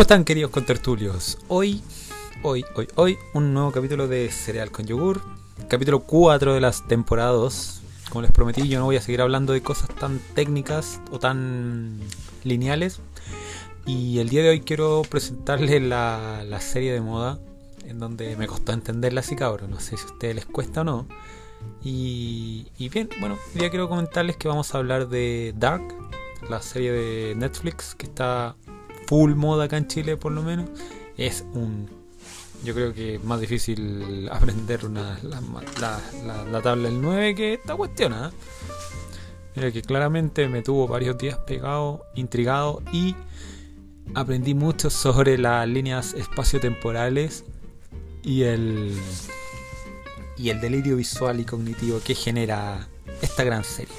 ¿Cómo están queridos contertulios? Hoy, hoy, hoy, hoy, un nuevo capítulo de Cereal con Yogur. Capítulo 4 de las temporadas. Como les prometí, yo no voy a seguir hablando de cosas tan técnicas o tan lineales. Y el día de hoy quiero presentarles la, la serie de moda en donde me costó entenderla así cabrón. No sé si a ustedes les cuesta o no. Y, y bien, bueno, hoy día quiero comentarles que vamos a hablar de Dark, la serie de Netflix que está full moda acá en Chile por lo menos, es un... Yo creo que es más difícil aprender una, la, tabla del 9 que esta cuestión. ¿eh? Mira que claramente me tuvo varios días pegado, intrigado y aprendí mucho sobre las líneas espaciotemporales y el y el delirio visual y cognitivo que genera esta gran serie.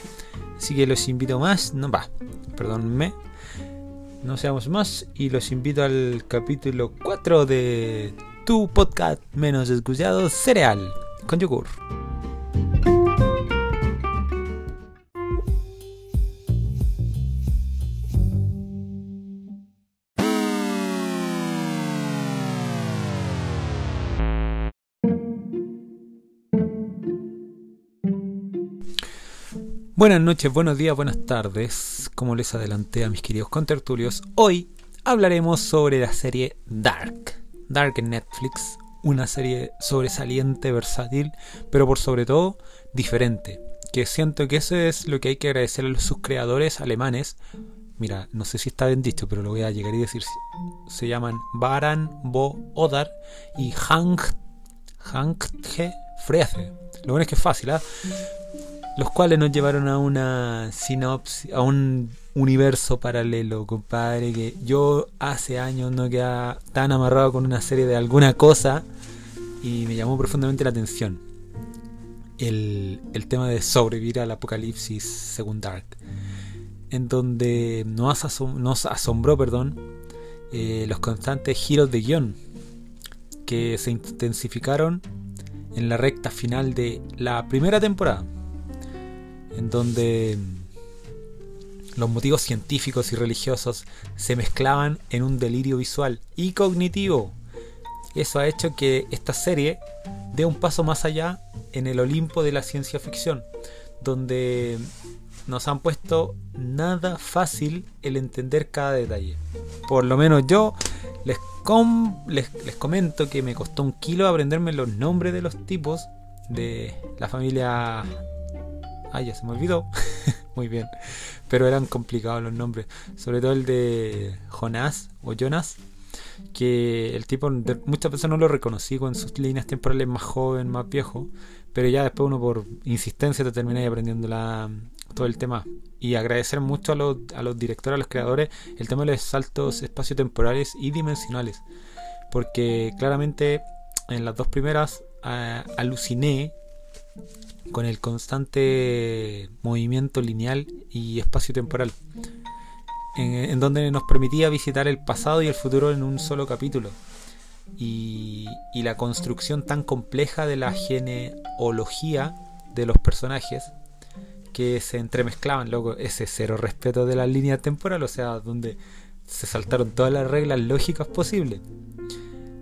Así que los invito más, no va, perdónme, no seamos más y los invito al capítulo 4 de tu podcast menos escuchado, Cereal, con yogur. Buenas noches, buenos días, buenas tardes. Como les adelanté a mis queridos contertulios, hoy hablaremos sobre la serie Dark. Dark Netflix, una serie sobresaliente, versátil, pero por sobre todo diferente. Que siento que eso es lo que hay que agradecer a sus creadores alemanes. Mira, no sé si está bien dicho, pero lo voy a llegar y decir. Se llaman Baran Bo Odar y Hank Hankge Freze. Lo bueno es que es fácil, ¿ah? Los cuales nos llevaron a una sinopsis, a un universo paralelo, compadre, que yo hace años no quedaba tan amarrado con una serie de alguna cosa y me llamó profundamente la atención. El, tema de sobrevivir al apocalipsis según Dark, en donde nos, asombró perdón, eh, los constantes giros de guion que se intensificaron en la recta final de la primera temporada en donde los motivos científicos y religiosos se mezclaban en un delirio visual y cognitivo. Eso ha hecho que esta serie dé un paso más allá en el Olimpo de la ciencia ficción, donde nos han puesto nada fácil el entender cada detalle. Por lo menos yo les, les, les comento que me costó un kilo aprenderme los nombres de los tipos de la familia Ah, ya se me olvidó. Muy bien. Pero eran complicados los nombres. Sobre todo el de Jonás o Jonas. Que el tipo, muchas veces no lo reconocí con sus líneas temporales más joven, más viejo. Pero ya después uno por insistencia te termina aprendiendo la, todo el tema. Y agradecer mucho a los, a los directores, a los creadores, el tema de los saltos espaciotemporales y dimensionales. Porque claramente en las dos primeras ah, aluciné con el constante movimiento lineal y espacio-temporal, en, donde nos permitía visitar el pasado y el futuro en un solo capítulo. Y, la construcción tan compleja de la genealogía de los personajes que se entremezclaban, luego ese cero respeto de la línea temporal, o sea, donde se saltaron todas las reglas lógicas posibles.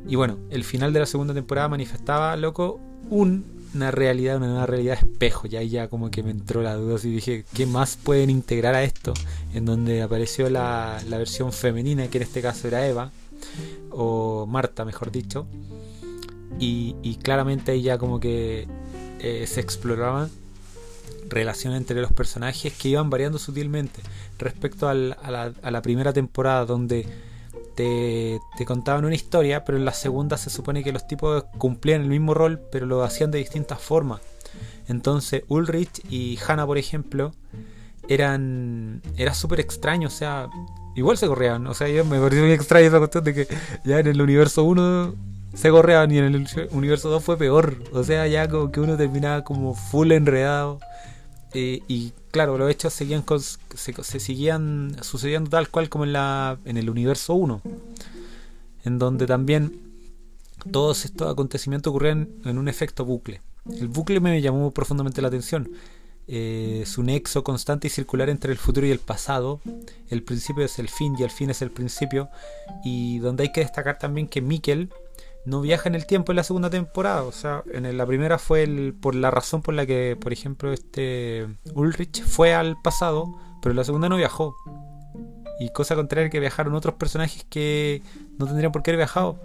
Y bueno, el final de la segunda temporada manifestaba, loco, un una realidad, una nueva realidad espejo. Y ahí ya como que me entró la duda y dije, ¿qué más pueden integrar a esto? En donde apareció la, la versión femenina, que en este caso era Eva, o Marta, mejor dicho. Y, claramente ahí ya como que eh, se exploraban relaciones entre los personajes que iban variando sutilmente respecto a la primera temporada donde te, contaban una historia, pero en la segunda se supone que los tipos cumplían el mismo rol, pero lo hacían de distintas formas. Entonces Ulrich y Hannah, por ejemplo, eran era súper extraño, o sea, igual se correaban, o sea, yo me pareció muy extraño esa cuestión de que ya en el universo 1 se correaban y en el universo 2 fue peor, o sea, ya como que uno terminaba como full enredado eh, y claro, los hechos seguían se, seguían sucediendo tal cual como en, el universo 1, en donde también todos estos acontecimientos ocurrían en un efecto bucle. El bucle me llamó profundamente la atención. eh, su nexo constante y circular entre el futuro y el pasado. El principio es el fin y el fin es el principio. Y donde hay que destacar también que Mikkel no viaja en el tiempo en la segunda temporada. O sea, en la primera fue el, por la razón por la que, por ejemplo, este Ulrich fue al pasado, pero en la segunda no viajó. Y cosa contraria que viajaron otros personajes que no tendrían por qué haber viajado.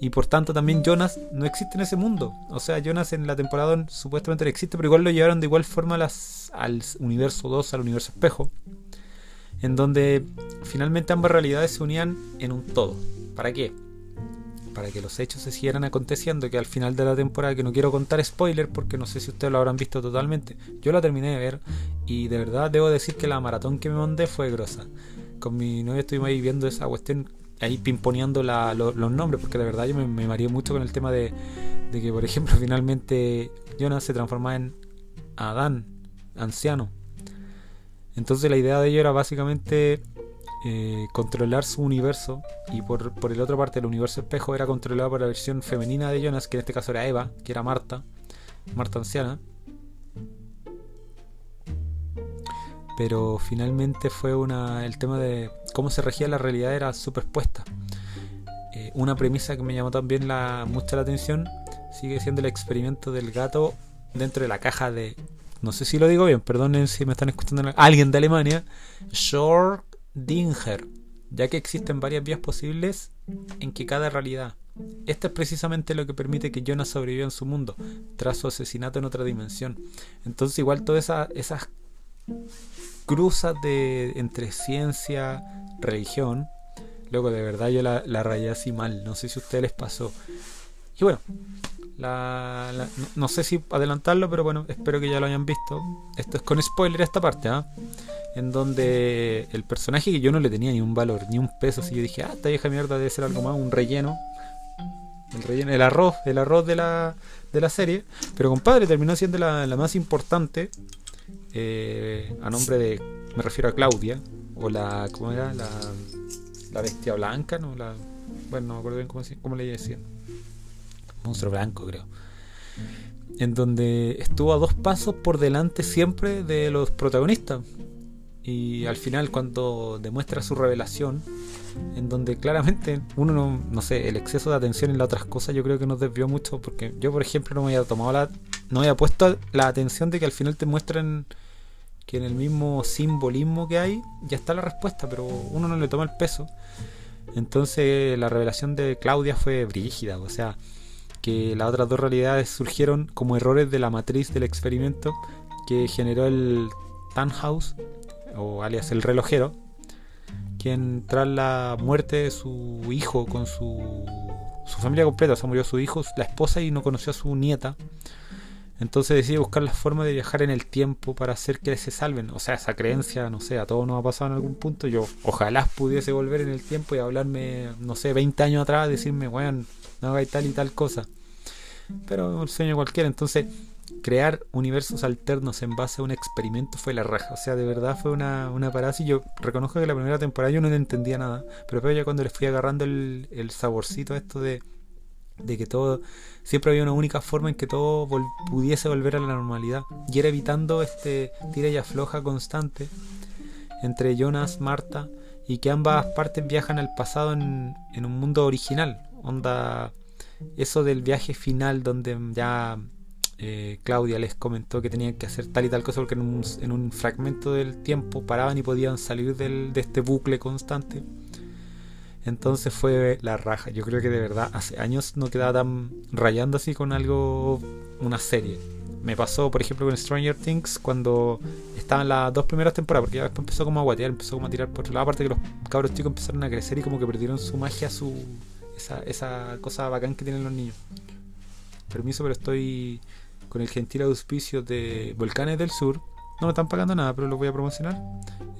Y por tanto también Jonas no existe en ese mundo. O sea, Jonas en la temporada supuestamente no existe, pero igual lo llevaron de igual forma las, al universo 2, al universo espejo. En donde finalmente ambas realidades se unían en un todo. ¿Para qué? Para que los hechos se siguieran aconteciendo, que al final de la temporada, que no quiero contar spoiler porque no sé si ustedes lo habrán visto totalmente, yo la terminé de ver y de verdad debo decir que la maratón que me mandé fue grosa. Con mi novia estuvimos ahí viendo esa cuestión ahí pimponeando los nombres, porque de verdad yo me, me mareé mucho con el tema de, que, por ejemplo, finalmente Jonas se transforma en Adán, anciano. Entonces la idea de ello era básicamente eh, controlar su universo y por, por el otro parte el universo espejo era controlado por la versión femenina de Jonas, que en este caso era Eva, que era Marta, Marta anciana. pero finalmente fue una el tema de cómo se regía la realidad era superpuesta. Eh, una premisa que me llamó también la, mucha la atención sigue siendo el experimento del gato dentro de la caja de no sé si lo digo bien, perdonen si me están escuchando alguien de Alemania, Schrödinger, ya que existen varias vías posibles en que cada realidad. Esto es precisamente lo que permite que Jonas sobreviva en su mundo, tras su asesinato en otra dimensión. Entonces igual todas esas cruzas de, entre ciencia, religión. Luego, de verdad, yo la, la rayé así mal. No sé si a ustedes les pasó. Y bueno, no, sé si adelantarlo, pero bueno, espero que ya lo hayan visto. Esto es con spoiler esta parte, ¿ah? En donde el personaje que yo no le tenía ni un valor, ni un peso. Si yo dije, ah, esta vieja mierda debe ser algo más, un relleno. El relleno, el arroz, el arroz de la, de la serie. Pero compadre, terminó siendo la, la más importante eh, a nombre de, me refiero a Claudia, o la, ¿cómo era? La, la bestia blanca, ¿no? La, bueno, no me acuerdo bien cómo, cómo le decían. Monstruo blanco, creo. En donde estuvo a dos pasos por delante siempre de los protagonistas. Y al final, cuando demuestra su revelación, en donde claramente uno no, no sé, el exceso de atención en las otras cosas yo creo que nos desvió mucho, porque yo, por ejemplo, no me había tomado la, no había puesto la atención de que al final te muestran que en el mismo simbolismo que hay ya está la respuesta, pero uno no le toma el peso. Entonces la revelación de Claudia fue brígida, o sea, que las otras dos realidades surgieron como errores de la matriz del experimento que generó el Tannhaus, o alias el relojero, quien tras la muerte de su hijo con su, su familia completa, o sea, murió su hijo, la esposa y no conoció a su nieta, entonces decide buscar la forma de viajar en el tiempo para hacer que se salven. O sea, esa creencia, no sé, a todos nos ha pasado en algún punto. Yo ojalá pudiese volver en el tiempo y hablarme, no sé, 20 años atrás, decirme, weón, no hagáis tal y tal cosa. Pero el sueño cualquiera. Entonces, crear universos alternos en base a un experimento fue la raja. O sea, de verdad fue una, una parada. Y yo reconozco que la primera temporada yo no entendía nada. Pero ya cuando le fui agarrando el, el saborcito a esto de de que todo siempre había una única forma en que todo pudiese volver a la normalidad. Y era evitando este tira y afloja constante entre Jonas, Marta y que ambas partes viajan al pasado en, un mundo original. Onda eso del viaje final donde ya eh, Claudia les comentó que tenían que hacer tal y tal cosa porque en un, en un fragmento del tiempo paraban y podían salir del, de este bucle constante entonces fue la raja. Yo creo que de verdad hace años no quedaba tan rayando así con algo, una serie. Me pasó, por ejemplo, con Stranger Things cuando estaban las dos primeras temporadas, porque ya después empezó como a guatear, empezó como a tirar por otro lado. Aparte que los cabros chicos empezaron a crecer y como que perdieron su magia, su esa, esa cosa bacán que tienen los niños. Permiso, pero estoy con el gentil auspicio de Volcanes del Sur, no me están pagando nada, pero lo voy a promocionar.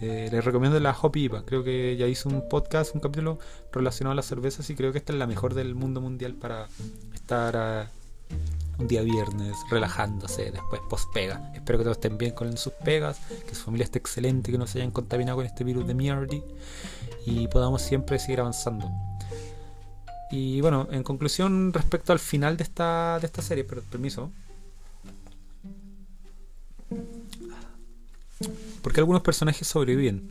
Eh, les recomiendo la Hopi IPA. Creo que ya hice un podcast, un capítulo relacionado a las cervezas y creo que esta es la mejor del mundo mundial para estar ah, un día viernes relajándose, después post pega. Espero que todos estén bien con sus pegas, que su familia esté excelente, que no se hayan contaminado con este virus de mierda y podamos siempre seguir avanzando. Y bueno, en conclusión, respecto al final de esta, de esta serie, pero permiso porque algunos personajes sobreviven.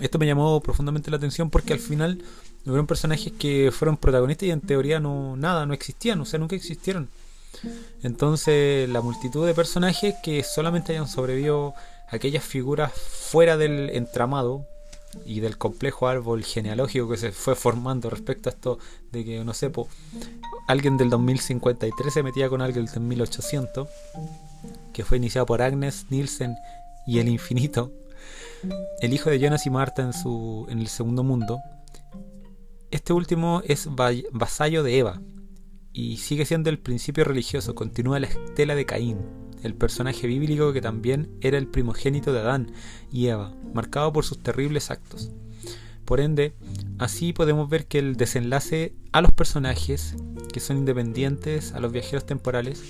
Esto me llamó profundamente la atención porque al final hubieron personajes que fueron protagonistas y en teoría no nada, no existían, o sea, nunca existieron. Entonces, la multitud de personajes que solamente hayan sobrevivido aquellas figuras fuera del entramado y del complejo árbol genealógico que se fue formando respecto a esto de que, no sé, alguien del 2053 se metía con alguien del 1800, que fue iniciado por Agnes, Nielsen y el infinito, el hijo de Jonas y Marta en, su, en el segundo mundo. Este último es vasallo de Eva y sigue siendo el principio religioso, continúa la estela de Caín, el personaje bíblico que también era el primogénito de Adán y Eva, marcado por sus terribles actos. Por ende, así podemos ver que el desenlace a los personajes que son independientes, a los viajeros temporales,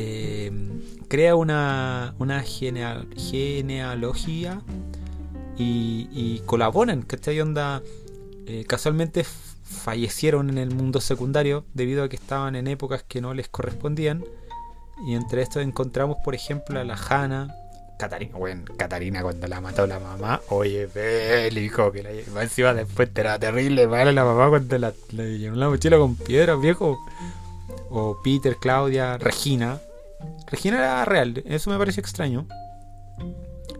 eh, crea una, una genealogía y, y colaboran, ¿cachai? Onda, eh, casualmente fallecieron en el mundo secundario debido a que estaban en épocas que no les correspondían. Y entre estos encontramos, por ejemplo, a la Hanna, Catarina, bueno, Catarina cuando la mató la mamá, oye, hijo que la encima después era terrible, vale la mamá cuando la, le llenó la mochila con piedras, viejo. O Peter, Claudia, Regina. Regina era real, eso me pareció extraño.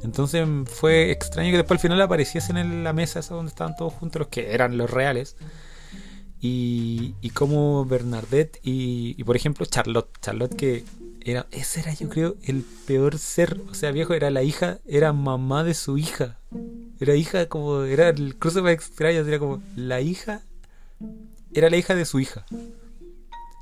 Entonces fue extraño que después al final apareciesen en la mesa esa donde estaban todos juntos los que eran los reales. Y, y como Bernadette y, y, por ejemplo Charlotte, Charlotte que era, ese era yo creo el peor ser, o sea viejo era la hija, era mamá de su hija, era hija como, era el cruce más era como la hija, era la hija de su hija.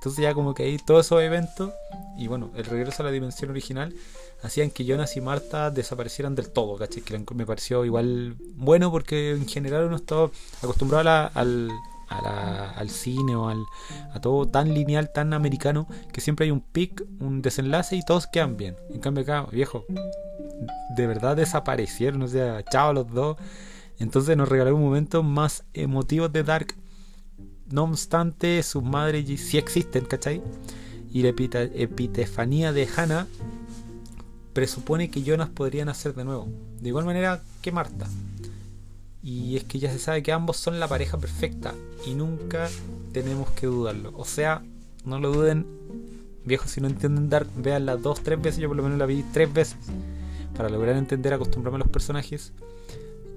Entonces ya como que ahí todos esos eventos y bueno, el regreso a la dimensión original hacían que Jonas y Marta desaparecieran del todo, ¿cachai? Que me pareció igual bueno porque en general uno estaba acostumbrado al, al cine o al, a todo tan lineal, tan americano, que siempre hay un pic, un desenlace y todos quedan bien. En cambio acá, viejo, de verdad desaparecieron, o sea, chao los dos. Entonces nos regaló un momento más emotivo de Dark. No obstante, sus madres sí existen, ¿cachai? Y la epitefanía de Hannah presupone que Jonas podría nacer de nuevo. De igual manera que Marta. Y es que ya se sabe que ambos son la pareja perfecta y nunca tenemos que dudarlo. O sea, no lo duden, viejos, si no entienden dar, veanla dos, tres veces. Yo por lo menos la vi tres veces para lograr entender, acostumbrarme a los personajes.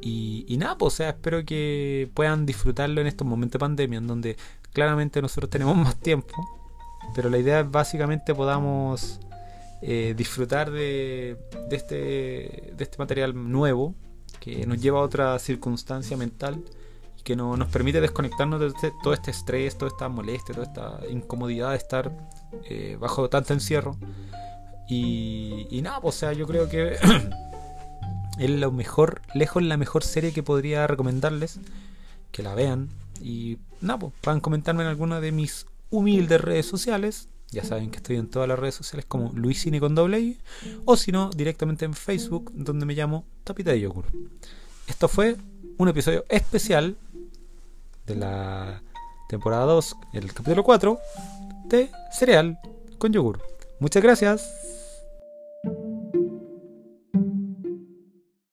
Y, y nada, pues, o sea, espero que puedan disfrutarlo en estos momentos de pandemia, en donde claramente nosotros tenemos más tiempo. Pero la idea es básicamente podamos eh, disfrutar de, este, de este material nuevo que nos lleva a otra circunstancia mental que no, nos permite desconectarnos de este, todo este estrés, toda esta molestia, toda esta incomodidad de estar eh, bajo tanto encierro. Y, y nada, pues, o sea, yo creo que es lo mejor, lejos la mejor serie que podría recomendarles, que la vean y nada, pues, puedan comentarme en alguna de mis humildes redes sociales ya saben que estoy en todas las redes sociales como Luisini con doble I, o si no, directamente en Facebook, donde me llamo Tapita de Yogur. Esto fue un episodio especial de la temporada 2, el capítulo 4 de Cereal con Yogur. Muchas gracias.